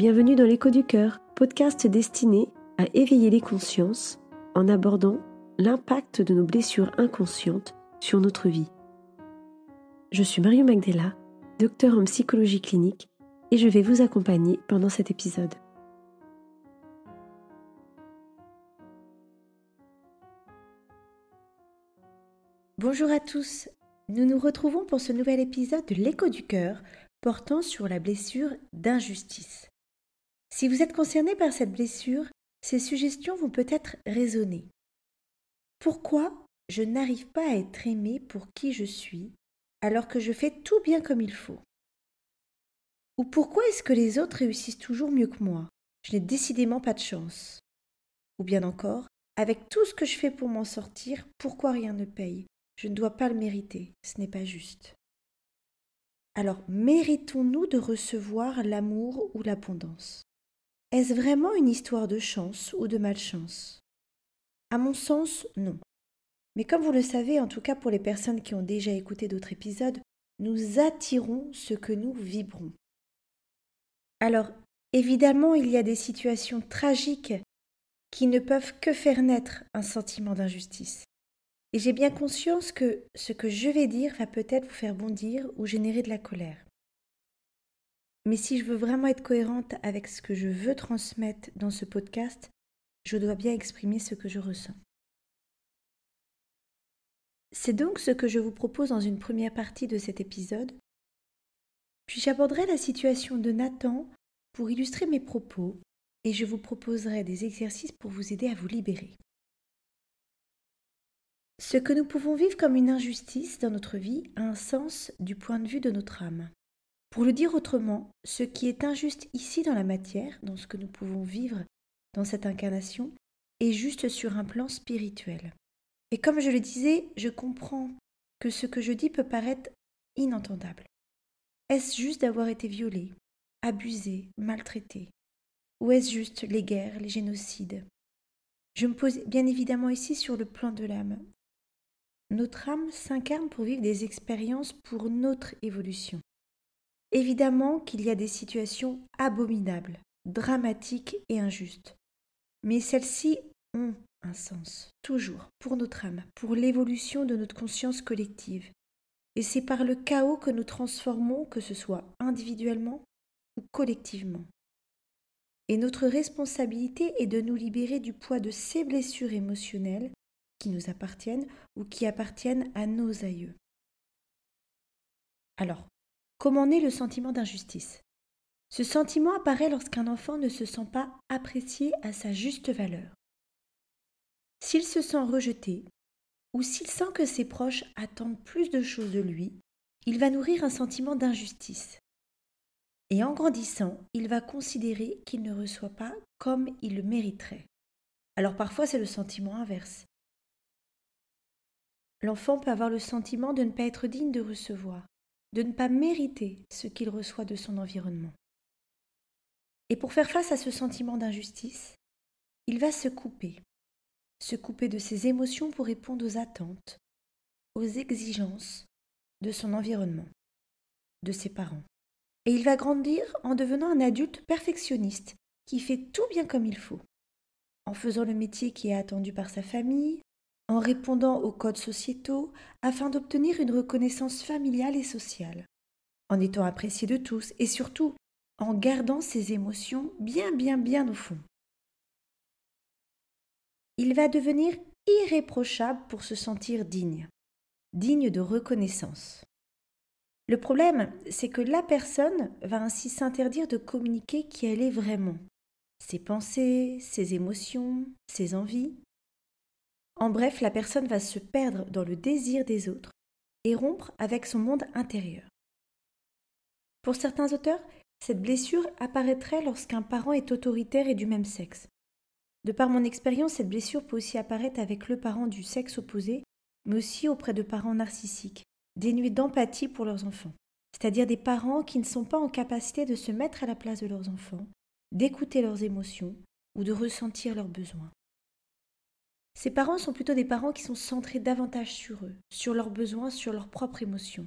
Bienvenue dans l'écho du cœur, podcast destiné à éveiller les consciences en abordant l'impact de nos blessures inconscientes sur notre vie. Je suis Mario Magdella, docteur en psychologie clinique, et je vais vous accompagner pendant cet épisode. Bonjour à tous, nous nous retrouvons pour ce nouvel épisode de l'écho du cœur portant sur la blessure d'injustice. Si vous êtes concerné par cette blessure, ces suggestions vont peut-être résonner. Pourquoi je n'arrive pas à être aimé pour qui je suis alors que je fais tout bien comme il faut? Ou pourquoi est-ce que les autres réussissent toujours mieux que moi? Je n'ai décidément pas de chance. Ou bien encore, avec tout ce que je fais pour m'en sortir, pourquoi rien ne paye? Je ne dois pas le mériter, ce n'est pas juste. Alors, méritons-nous de recevoir l'amour ou l'abondance? Est-ce vraiment une histoire de chance ou de malchance? À mon sens, non. Mais comme vous le savez, en tout cas pour les personnes qui ont déjà écouté d'autres épisodes, nous attirons ce que nous vibrons. Alors, évidemment, il y a des situations tragiques qui ne peuvent que faire naître un sentiment d'injustice. Et j'ai bien conscience que ce que je vais dire va peut-être vous faire bondir ou générer de la colère. Mais si je veux vraiment être cohérente avec ce que je veux transmettre dans ce podcast, je dois bien exprimer ce que je ressens. C'est donc ce que je vous propose dans une première partie de cet épisode. Puis j'aborderai la situation de Nathan pour illustrer mes propos et je vous proposerai des exercices pour vous aider à vous libérer. Ce que nous pouvons vivre comme une injustice dans notre vie a un sens du point de vue de notre âme. Pour le dire autrement, ce qui est injuste ici dans la matière, dans ce que nous pouvons vivre dans cette incarnation, est juste sur un plan spirituel. Et comme je le disais, je comprends que ce que je dis peut paraître inentendable. Est-ce juste d'avoir été violé, abusé, maltraité? Ou est-ce juste les guerres, les génocides? Je me pose bien évidemment ici sur le plan de l'âme, notre âme s'incarne pour vivre des expériences pour notre évolution. Évidemment qu'il y a des situations abominables, dramatiques et injustes. Mais celles-ci ont un sens, toujours, pour notre âme, pour l'évolution de notre conscience collective. Et c'est par le chaos que nous transformons, que ce soit individuellement ou collectivement. Et notre responsabilité est de nous libérer du poids de ces blessures émotionnelles qui nous appartiennent ou qui appartiennent à nos aïeux. Alors, comment naît le sentiment d'injustice? Ce sentiment apparaît lorsqu'un enfant ne se sent pas apprécié à sa juste valeur. S'il se sent rejeté, ou s'il sent que ses proches attendent plus de choses de lui, il va nourrir un sentiment d'injustice. Et en grandissant, il va considérer qu'il ne reçoit pas comme il le mériterait. Alors parfois c'est le sentiment inverse. L'enfant peut avoir le sentiment de ne pas être digne de recevoir, de ne pas mériter ce qu'il reçoit de son environnement. Et pour faire face à ce sentiment d'injustice, il va se couper, se couper de ses émotions pour répondre aux attentes, aux exigences de son environnement, de ses parents. Et il va grandir en devenant un adulte perfectionniste qui fait tout bien comme il faut, en faisant le métier qui est attendu par sa famille, en répondant aux codes sociétaux afin d'obtenir une reconnaissance familiale et sociale, en étant apprécié de tous et surtout en gardant ses émotions bien bien bien au fond. Il va devenir irréprochable pour se sentir digne, digne de reconnaissance. Le problème, c'est que la personne va ainsi s'interdire de communiquer qui elle est vraiment, ses pensées, ses émotions, ses envies, en bref, la personne va se perdre dans le désir des autres et rompre avec son monde intérieur. Pour certains auteurs, cette blessure apparaîtrait lorsqu'un parent est autoritaire et du même sexe. De par mon expérience, cette blessure peut aussi apparaître avec le parent du sexe opposé, mais aussi auprès de parents narcissiques, dénués d'empathie pour leurs enfants, c'est-à-dire des parents qui ne sont pas en capacité de se mettre à la place de leurs enfants, d'écouter leurs émotions ou de ressentir leurs besoins. Ces parents sont plutôt des parents qui sont centrés davantage sur eux, sur leurs besoins, sur leurs propres émotions.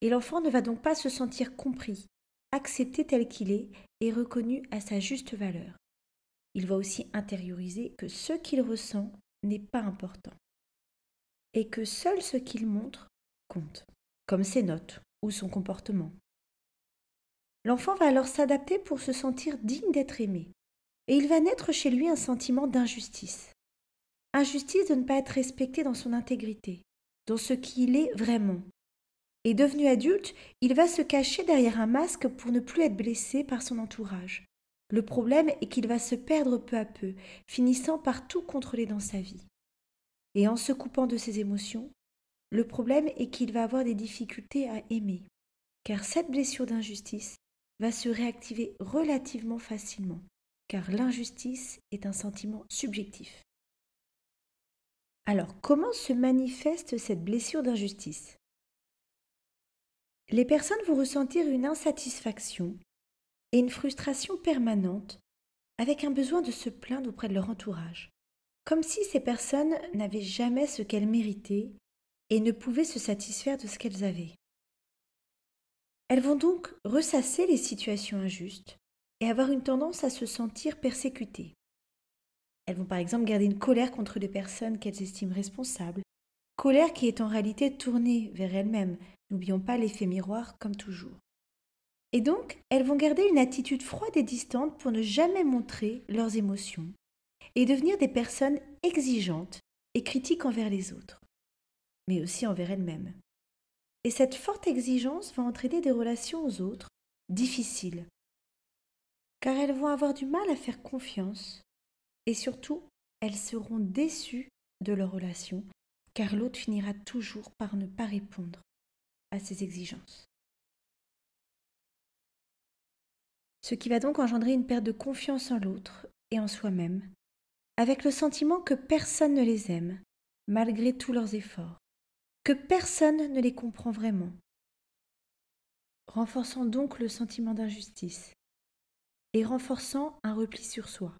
Et l'enfant ne va donc pas se sentir compris, accepté tel qu'il est et reconnu à sa juste valeur. Il va aussi intérioriser que ce qu'il ressent n'est pas important et que seul ce qu'il montre compte, comme ses notes ou son comportement. L'enfant va alors s'adapter pour se sentir digne d'être aimé, et il va naître chez lui un sentiment d'injustice. Injustice de ne pas être respecté dans son intégrité, dans ce qu'il est vraiment. Et devenu adulte, il va se cacher derrière un masque pour ne plus être blessé par son entourage. Le problème est qu'il va se perdre peu à peu, finissant par tout contrôler dans sa vie. Et en se coupant de ses émotions, le problème est qu'il va avoir des difficultés à aimer, car cette blessure d'injustice va se réactiver relativement facilement, car l'injustice est un sentiment subjectif. Alors, comment se manifeste cette blessure d'injustice? Les personnes vont ressentir une insatisfaction et une frustration permanente avec un besoin de se plaindre auprès de leur entourage, comme si ces personnes n'avaient jamais ce qu'elles méritaient et ne pouvaient se satisfaire de ce qu'elles avaient. Elles vont donc ressasser les situations injustes et avoir une tendance à se sentir persécutées. Elles vont par exemple garder une colère contre les personnes qu'elles estiment responsables, colère qui est en réalité tournée vers elles-mêmes, n'oublions pas l'effet miroir comme toujours. Et donc, elles vont garder une attitude froide et distante pour ne jamais montrer leurs émotions et devenir des personnes exigeantes et critiques envers les autres, mais aussi envers elles-mêmes. Et cette forte exigence va entraîner des relations aux autres difficiles, car elles vont avoir du mal à faire confiance, et surtout, elles seront déçues de leur relation, car l'autre finira toujours par ne pas répondre à ses exigences. Ce qui va donc engendrer une perte de confiance en l'autre et en soi-même, avec le sentiment que personne ne les aime, malgré tous leurs efforts que personne ne les comprend vraiment, renforçant donc le sentiment d'injustice et renforçant un repli sur soi.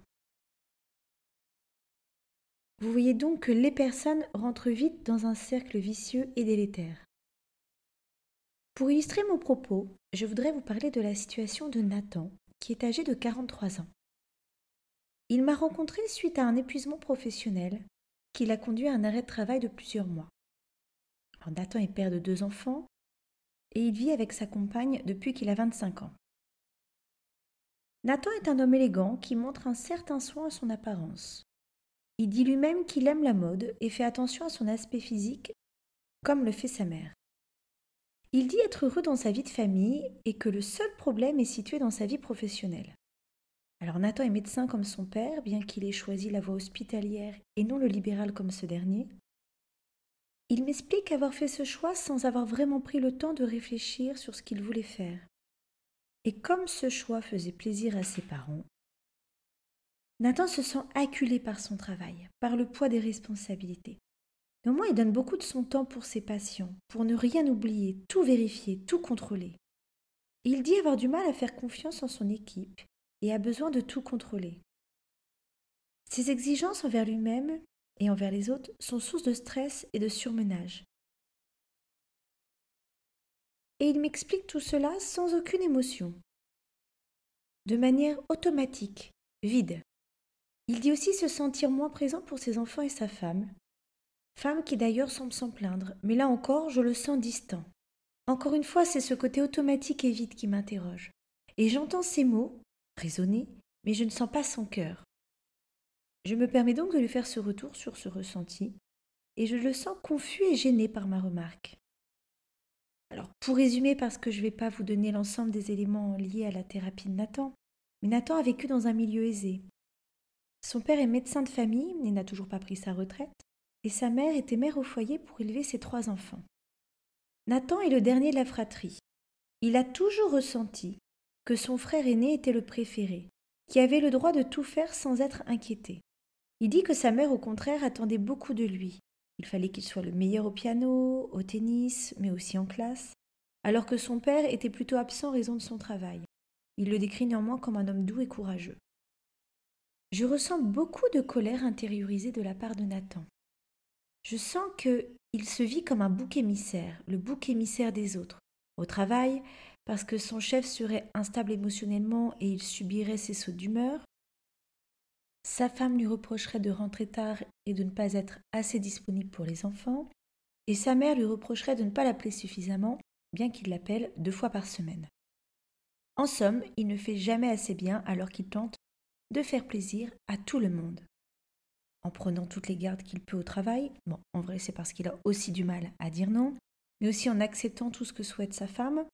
Vous voyez donc que les personnes rentrent vite dans un cercle vicieux et délétère. Pour illustrer mon propos, je voudrais vous parler de la situation de Nathan, qui est âgé de 43 ans. Il m'a rencontré suite à un épuisement professionnel qui l'a conduit à un arrêt de travail de plusieurs mois. Nathan est père de deux enfants et il vit avec sa compagne depuis qu'il a 25 ans. Nathan est un homme élégant qui montre un certain soin à son apparence. Il dit lui-même qu'il aime la mode et fait attention à son aspect physique, comme le fait sa mère. Il dit être heureux dans sa vie de famille et que le seul problème est situé dans sa vie professionnelle. Alors Nathan est médecin comme son père, bien qu'il ait choisi la voie hospitalière et non le libéral comme ce dernier. Il m'explique avoir fait ce choix sans avoir vraiment pris le temps de réfléchir sur ce qu'il voulait faire. Et comme ce choix faisait plaisir à ses parents, Nathan se sent acculé par son travail, par le poids des responsabilités. Néanmoins, il donne beaucoup de son temps pour ses patients, pour ne rien oublier, tout vérifier, tout contrôler. il dit avoir du mal à faire confiance en son équipe et a besoin de tout contrôler. Ses exigences envers lui-même et envers les autres sont source de stress et de surmenage. Et il m'explique tout cela sans aucune émotion, de manière automatique, vide. Il dit aussi se sentir moins présent pour ses enfants et sa femme, femme qui d'ailleurs semble s'en plaindre, mais là encore je le sens distant. Encore une fois, c'est ce côté automatique et vide qui m'interroge. Et j'entends ces mots, raisonnés, mais je ne sens pas son cœur. Je me permets donc de lui faire ce retour sur ce ressenti, et je le sens confus et gêné par ma remarque. Alors, pour résumer, parce que je ne vais pas vous donner l'ensemble des éléments liés à la thérapie de Nathan, mais Nathan a vécu dans un milieu aisé. Son père est médecin de famille et n'a toujours pas pris sa retraite, et sa mère était mère au foyer pour élever ses trois enfants. Nathan est le dernier de la fratrie. Il a toujours ressenti que son frère aîné était le préféré, qui avait le droit de tout faire sans être inquiété. Il dit que sa mère, au contraire, attendait beaucoup de lui. Il fallait qu'il soit le meilleur au piano, au tennis, mais aussi en classe, alors que son père était plutôt absent en raison de son travail. Il le décrit néanmoins comme un homme doux et courageux. Je ressens beaucoup de colère intériorisée de la part de Nathan. Je sens que il se vit comme un bouc émissaire, le bouc émissaire des autres. Au travail, parce que son chef serait instable émotionnellement et il subirait ses sauts d'humeur. Sa femme lui reprocherait de rentrer tard et de ne pas être assez disponible pour les enfants. Et sa mère lui reprocherait de ne pas l'appeler suffisamment, bien qu'il l'appelle deux fois par semaine. En somme, il ne fait jamais assez bien alors qu'il tente de faire plaisir à tout le monde. En prenant toutes les gardes qu'il peut au travail, bon, en vrai c'est parce qu'il a aussi du mal à dire non, mais aussi en acceptant tout ce que souhaite sa femme,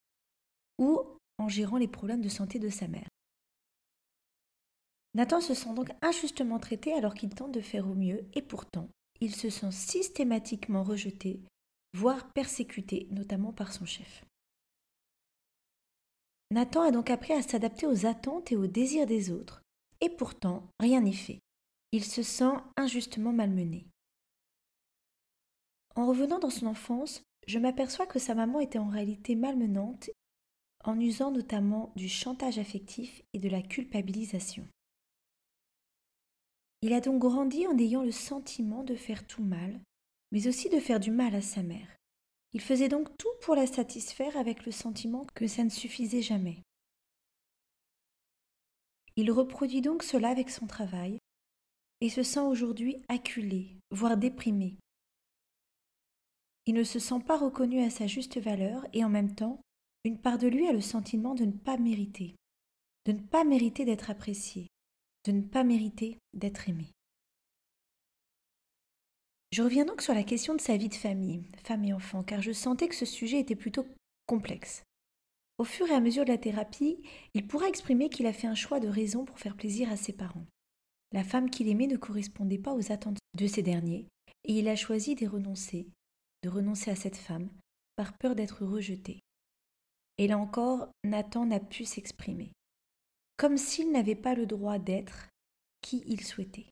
ou en gérant les problèmes de santé de sa mère. Nathan se sent donc injustement traité alors qu'il tente de faire au mieux, et pourtant, il se sent systématiquement rejeté, voire persécuté, notamment par son chef. Nathan a donc appris à s'adapter aux attentes et aux désirs des autres, et pourtant rien n'est fait. Il se sent injustement malmené. En revenant dans son enfance, je m'aperçois que sa maman était en réalité malmenante en usant notamment du chantage affectif et de la culpabilisation. Il a donc grandi en ayant le sentiment de faire tout mal, mais aussi de faire du mal à sa mère. Il faisait donc tout pour la satisfaire avec le sentiment que ça ne suffisait jamais. Il reproduit donc cela avec son travail et se sent aujourd'hui acculé, voire déprimé. Il ne se sent pas reconnu à sa juste valeur et en même temps, une part de lui a le sentiment de ne pas mériter, de ne pas mériter d'être apprécié, de ne pas mériter d'être aimé. Je reviens donc sur la question de sa vie de famille, femme et enfant, car je sentais que ce sujet était plutôt complexe. Au fur et à mesure de la thérapie, il pourra exprimer qu'il a fait un choix de raison pour faire plaisir à ses parents. La femme qu'il aimait ne correspondait pas aux attentes de ces derniers, et il a choisi d'y renoncer, de renoncer à cette femme, par peur d'être rejeté. Et là encore, Nathan n'a pu s'exprimer comme s'il n'avait pas le droit d'être qui il souhaitait,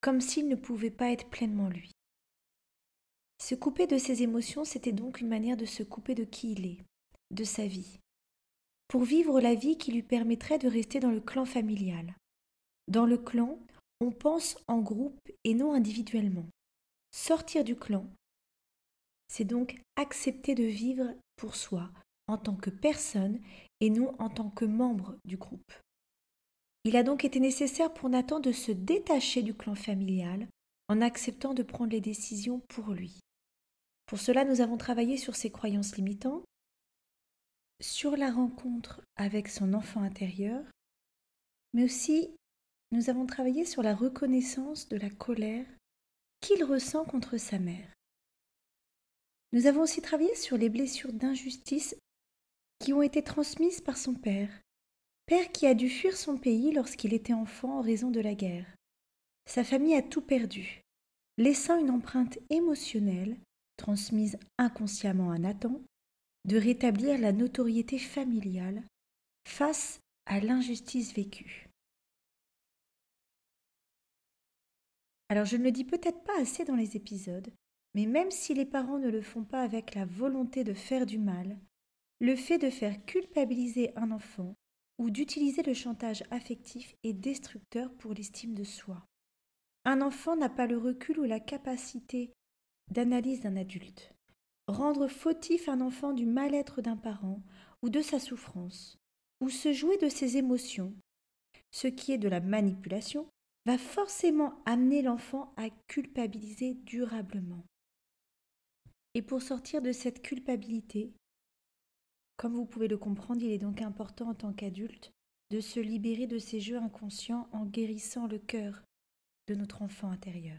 comme s'il ne pouvait pas être pleinement lui. Se couper de ses émotions, c'était donc une manière de se couper de qui il est, de sa vie, pour vivre la vie qui lui permettrait de rester dans le clan familial. Dans le clan, on pense en groupe et non individuellement. Sortir du clan, c'est donc accepter de vivre pour soi en tant que personne et non en tant que membre du groupe. Il a donc été nécessaire pour Nathan de se détacher du clan familial en acceptant de prendre les décisions pour lui. Pour cela, nous avons travaillé sur ses croyances limitantes, sur la rencontre avec son enfant intérieur, mais aussi nous avons travaillé sur la reconnaissance de la colère qu'il ressent contre sa mère. Nous avons aussi travaillé sur les blessures d'injustice qui ont été transmises par son père Père qui a dû fuir son pays lorsqu'il était enfant en raison de la guerre. Sa famille a tout perdu, laissant une empreinte émotionnelle, transmise inconsciemment à Nathan, de rétablir la notoriété familiale face à l'injustice vécue. Alors je ne le dis peut-être pas assez dans les épisodes, mais même si les parents ne le font pas avec la volonté de faire du mal, le fait de faire culpabiliser un enfant ou d'utiliser le chantage affectif est destructeur pour l'estime de soi. Un enfant n'a pas le recul ou la capacité d'analyse d'un adulte. Rendre fautif un enfant du mal-être d'un parent ou de sa souffrance, ou se jouer de ses émotions, ce qui est de la manipulation, va forcément amener l'enfant à culpabiliser durablement. Et pour sortir de cette culpabilité, comme vous pouvez le comprendre, il est donc important en tant qu'adulte de se libérer de ces jeux inconscients en guérissant le cœur de notre enfant intérieur.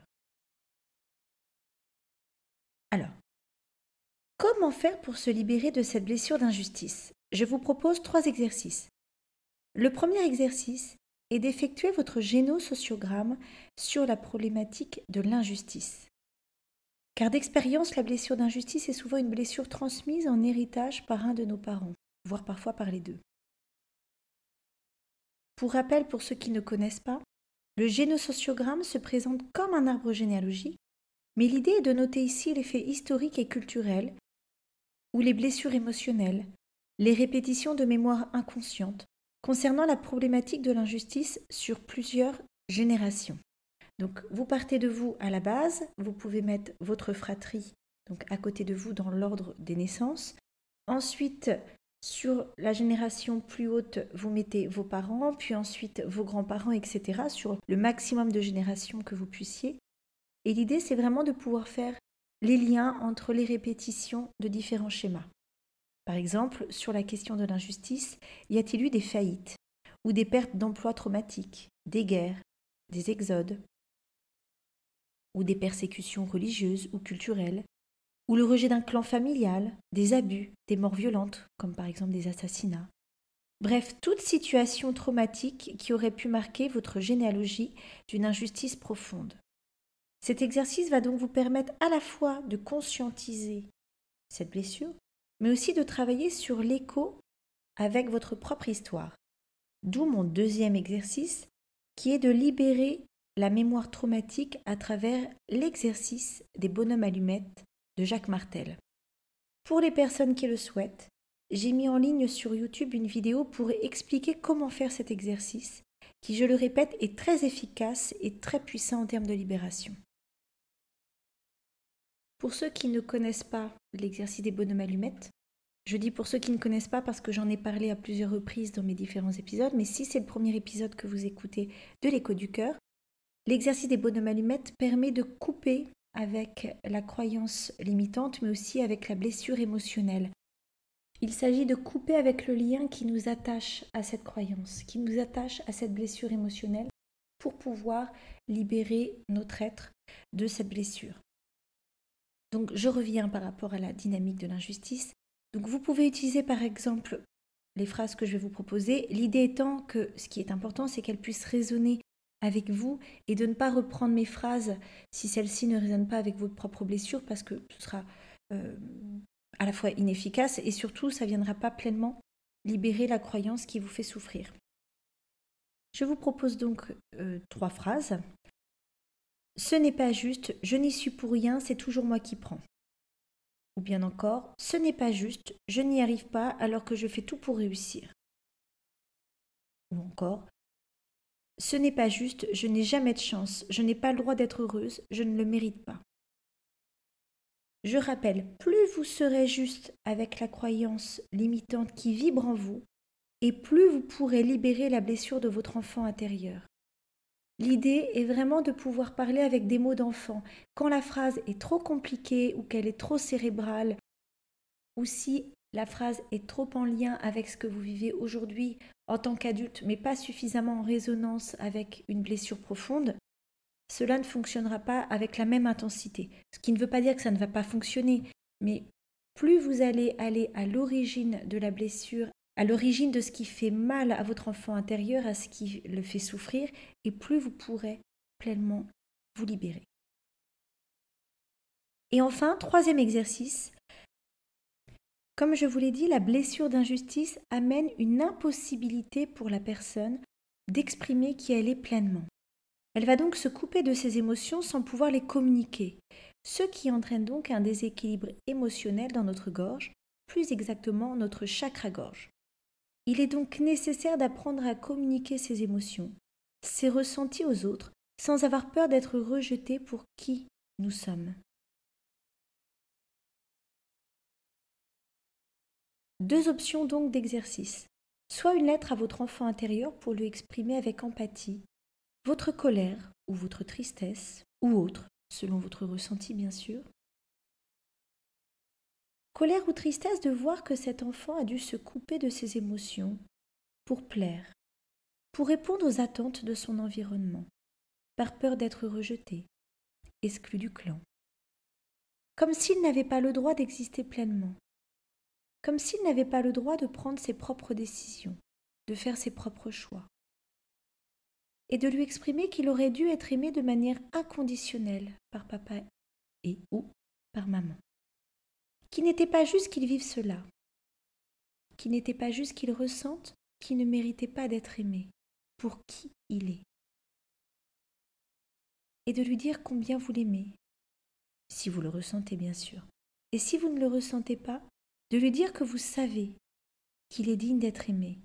Alors, comment faire pour se libérer de cette blessure d'injustice? Je vous propose trois exercices. Le premier exercice est d'effectuer votre génosociogramme sur la problématique de l'injustice. Car d'expérience, la blessure d'injustice est souvent une blessure transmise en héritage par un de nos parents, voire parfois par les deux. Pour rappel, pour ceux qui ne connaissent pas, le génosociogramme se présente comme un arbre généalogique, mais l'idée est de noter ici les faits historiques et culturels, ou les blessures émotionnelles, les répétitions de mémoire inconsciente concernant la problématique de l'injustice sur plusieurs générations. Donc vous partez de vous à la base, vous pouvez mettre votre fratrie donc à côté de vous dans l'ordre des naissances. Ensuite, Sur la génération plus haute, vous mettez vos parents, puis ensuite vos grands-parents, etc. sur le maximum de générations que vous puissiez. Et l'idée, c'est vraiment de pouvoir faire les liens entre les répétitions de différents schémas. Par exemple, sur la question de l'injustice, y a-t-il eu des faillites ou des pertes d'emplois traumatiques, des guerres, des exodes, ou des persécutions religieuses ou culturelles, ou le rejet d'un clan familial, des abus, des morts violentes, comme par exemple des assassinats? Bref, toute situation traumatique qui aurait pu marquer votre généalogie d'une injustice profonde. Cet exercice va donc vous permettre à la fois de conscientiser cette blessure, mais aussi de travailler sur l'écho avec votre propre histoire. D'où mon deuxième exercice, qui est de libérer la mémoire traumatique à travers l'exercice des bonhommes allumettes de Jacques Martel. Pour les personnes qui le souhaitent, j'ai mis en ligne sur YouTube une vidéo pour expliquer comment faire cet exercice, qui, je le répète, est très efficace et très puissant en termes de libération. Pour ceux qui ne connaissent pas l'exercice des bonhommes allumettes, je dis pour ceux qui ne connaissent pas parce que j'en ai parlé à plusieurs reprises dans mes différents épisodes, mais si c'est le premier épisode que vous écoutez de l'écho du cœur, l'exercice des bonhommes allumettes permet de couper avec la croyance limitante, mais aussi avec la blessure émotionnelle. Il s'agit de couper avec le lien qui nous attache à cette croyance, qui nous attache à cette blessure émotionnelle, pour pouvoir libérer notre être de cette blessure. Donc je reviens par rapport à la dynamique de l'injustice. Donc vous pouvez utiliser par exemple les phrases que je vais vous proposer, l'idée étant que ce qui est important, c'est qu'elles puissent résonner avec vous et de ne pas reprendre mes phrases si celles-ci ne résonnent pas avec votre propre blessure parce que ce sera euh, à la fois inefficace et surtout ça ne viendra pas pleinement libérer la croyance qui vous fait souffrir. Je vous propose donc euh, trois phrases ce n'est pas juste, je n'y suis pour rien, c'est toujours moi qui prends. Ou bien encore, ce n'est pas juste, je n'y arrive pas alors que je fais tout pour réussir. Ou encore, ce n'est pas juste, je n'ai jamais de chance, je n'ai pas le droit d'être heureuse, je ne le mérite pas. Je rappelle, plus vous serez juste avec la croyance limitante qui vibre en vous, et plus vous pourrez libérer la blessure de votre enfant intérieur. L'idée est vraiment de pouvoir parler avec des mots d'enfant. Quand la phrase est trop compliquée ou qu'elle est trop cérébrale, ou si la phrase est trop en lien avec ce que vous vivez aujourd'hui en tant qu'adulte, mais pas suffisamment en résonance avec une blessure profonde, cela ne fonctionnera pas avec la même intensité. Ce qui ne veut pas dire que ça ne va pas fonctionner, mais plus vous allez aller à l'origine de la blessure à l'origine de ce qui fait mal à votre enfant intérieur, à ce qui le fait souffrir, et plus vous pourrez pleinement vous libérer. Et enfin, troisième exercice, comme je vous l'ai dit, la blessure d'injustice amène une impossibilité pour la personne d'exprimer qui elle est pleinement. Elle va donc se couper de ses émotions sans pouvoir les communiquer, ce qui entraîne donc un déséquilibre émotionnel dans notre gorge, plus exactement notre chakra-gorge. Il est donc nécessaire d'apprendre à communiquer ses émotions, ses ressentis aux autres, sans avoir peur d'être rejeté pour qui nous sommes. Deux options donc d'exercice. Soit une lettre à votre enfant intérieur pour lui exprimer avec empathie votre colère ou votre tristesse, ou autre, selon votre ressenti bien sûr, Colère ou tristesse de voir que cet enfant a dû se couper de ses émotions pour plaire, pour répondre aux attentes de son environnement, par peur d'être rejeté, exclu du clan. Comme s'il n'avait pas le droit d'exister pleinement, comme s'il n'avait pas le droit de prendre ses propres décisions, de faire ses propres choix, et de lui exprimer qu'il aurait dû être aimé de manière inconditionnelle par papa et ou par maman qui n'était pas juste qu'il vive cela, qui n'était pas juste qu'il ressente qui ne méritait pas d'être aimé pour qui il est. Et de lui dire combien vous l'aimez, si vous le ressentez bien sûr. Et si vous ne le ressentez pas, de lui dire que vous savez qu'il est digne d'être aimé,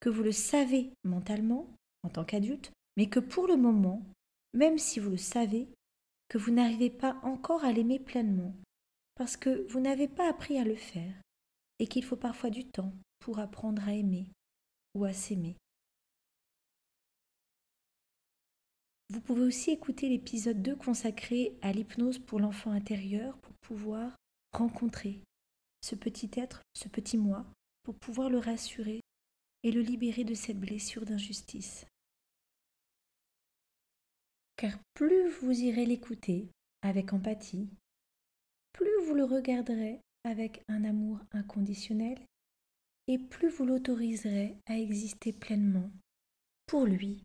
que vous le savez mentalement en tant qu'adulte, mais que pour le moment, même si vous le savez, que vous n'arrivez pas encore à l'aimer pleinement, parce que vous n'avez pas appris à le faire, et qu'il faut parfois du temps pour apprendre à aimer ou à s'aimer. Vous pouvez aussi écouter l'épisode 2 consacré à l'hypnose pour l'enfant intérieur pour pouvoir rencontrer ce petit être, ce petit moi, pour pouvoir le rassurer et le libérer de cette blessure d'injustice. Car plus vous irez l'écouter avec empathie, plus vous le regarderez avec un amour inconditionnel et plus vous l'autoriserez à exister pleinement pour lui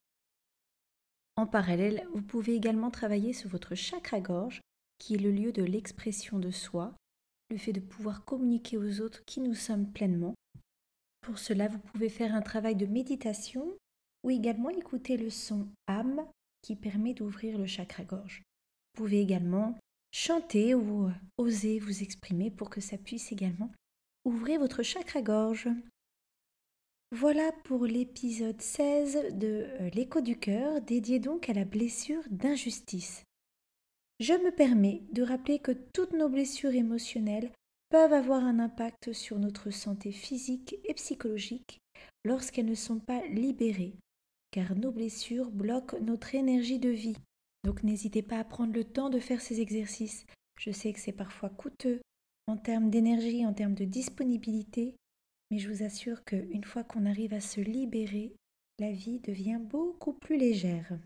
en parallèle, vous pouvez également travailler sur votre chakra-gorge, qui est le lieu de l'expression de soi, le fait de pouvoir communiquer aux autres qui nous sommes pleinement. Pour cela, vous pouvez faire un travail de méditation ou également écouter le son âme qui permet d'ouvrir le chakra-gorge. Vous pouvez également chanter ou oser vous exprimer pour que ça puisse également ouvrir votre chakra-gorge. Voilà pour l'épisode 16 de euh, L'écho du cœur, dédié donc à la blessure d'injustice. Je me permets de rappeler que toutes nos blessures émotionnelles peuvent avoir un impact sur notre santé physique et psychologique lorsqu'elles ne sont pas libérées, car nos blessures bloquent notre énergie de vie. Donc n'hésitez pas à prendre le temps de faire ces exercices. Je sais que c'est parfois coûteux en termes d'énergie, en termes de disponibilité, mais je vous assure qu'une fois qu'on arrive à se libérer, la vie devient beaucoup plus légère.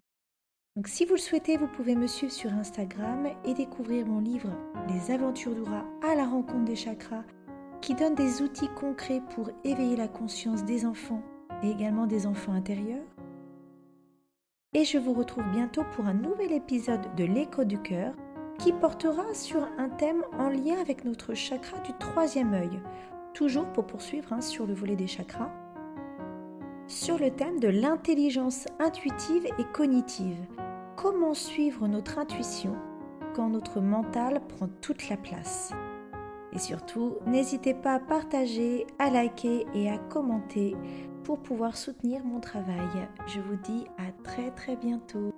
Donc si vous le souhaitez, vous pouvez me suivre sur Instagram et découvrir mon livre Les aventures d'Oura à la rencontre des chakras qui donne des outils concrets pour éveiller la conscience des enfants et également des enfants intérieurs. Et je vous retrouve bientôt pour un nouvel épisode de l'écho du cœur qui portera sur un thème en lien avec notre chakra du troisième œil. Toujours pour poursuivre hein, sur le volet des chakras, sur le thème de l'intelligence intuitive et cognitive. Comment suivre notre intuition quand notre mental prend toute la place. Et surtout, n'hésitez pas à partager, à liker et à commenter pour pouvoir soutenir mon travail. Je vous dis à très très bientôt.